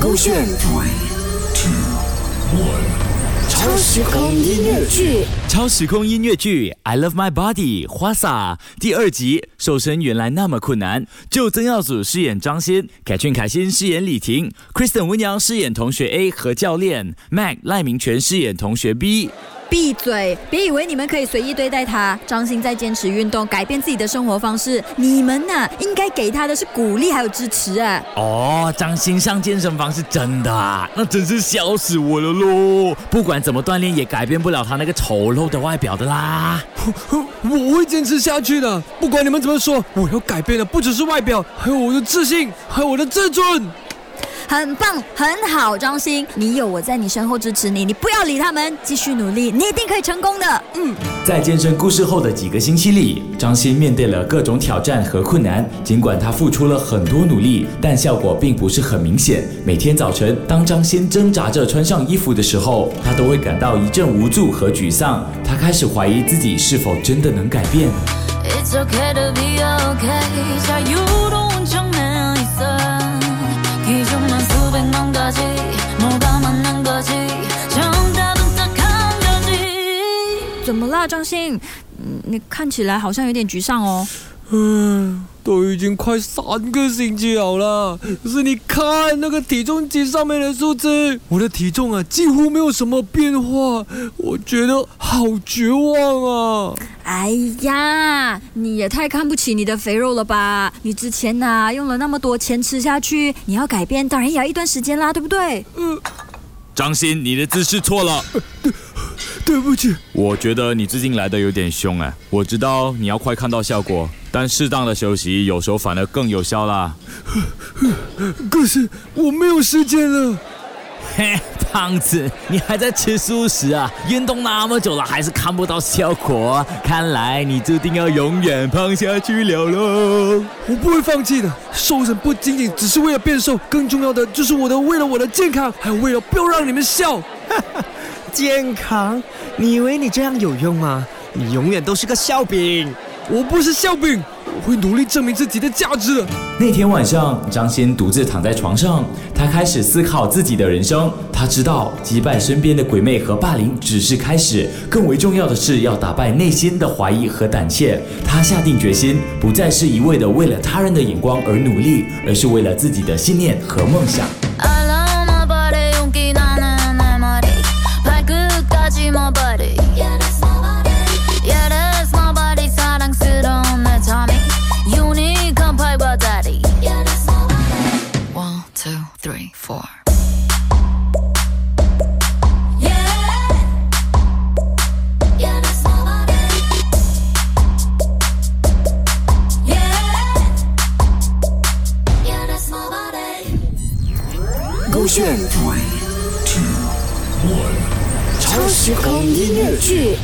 勾选 Three, two, one. 超时空音乐剧。超时空音乐剧《I Love My Body》花洒第二集，瘦身原来那么困难。就曾耀祖饰演张先，凯俊凯欣饰演李婷，Kristen 温阳饰演同学 A 和教练，Mac 赖明全饰演同学 B。闭嘴！别以为你们可以随意对待他。张欣在坚持运动，改变自己的生活方式。你们呐、应该给他的是鼓励还有支持啊！哦，张欣上健身房是真的啊，那真是笑死我了喽！不管怎么锻炼，也改变不了他那个丑陋的外表的啦。我会坚持下去的，不管你们怎么说，我要改变的不只是外表，还有我的自信，还有我的自尊。很棒，很好，张鑫，你有我在你身后支持你，你不要理他们，继续努力，你一定可以成功的。嗯，在健身故事后的几个星期里，张鑫面对了各种挑战和困难，尽管他付出了很多努力，但效果并不是很明显。每天早晨，当张鑫挣扎着穿上衣服的时候，他都会感到一阵无助和沮丧，他开始怀疑自己是否真的能改变。It's okay to be okay，so you don't in. 怎么啦，张欣？嗯，你看起来好像有点沮丧哦。嗯，都已经快三个星期好了，可是你看那个体重机上面的数字，我的体重啊几乎没有什么变化，我觉得好绝望啊！哎呀，你也太看不起你的肥肉了吧？你之前呐、用了那么多钱吃下去，你要改变，当然也要一段时间啦，对不对？嗯张欣，你的姿势错了。对不起，我觉得你最近来的有点凶哎，我知道你要快看到效果，但适当的休息有时候反而更有效啦。可是我没有时间了。嘿，胖子，你还在吃素食啊？运动那么久了，还是看不到效果，看来你注定要永远胖下去了喽。我不会放弃的。瘦身不仅仅只是为了变瘦，更重要的就是我的为了我的健康，还有为了不要让你们笑。健康？你以为你这样有用吗？你永远都是个笑柄。我不是笑柄，我会努力证明自己的价值的。那天晚上，张欣独自躺在床上，他开始思考自己的人生。他知道击败身边的鬼魅和霸凌只是开始，更为重要的是要打败内心的怀疑和胆怯。他下定决心，不再是一味的为了他人的眼光而努力，而是为了自己的信念和梦想。勾选 Three, two, one. 超时空音乐剧。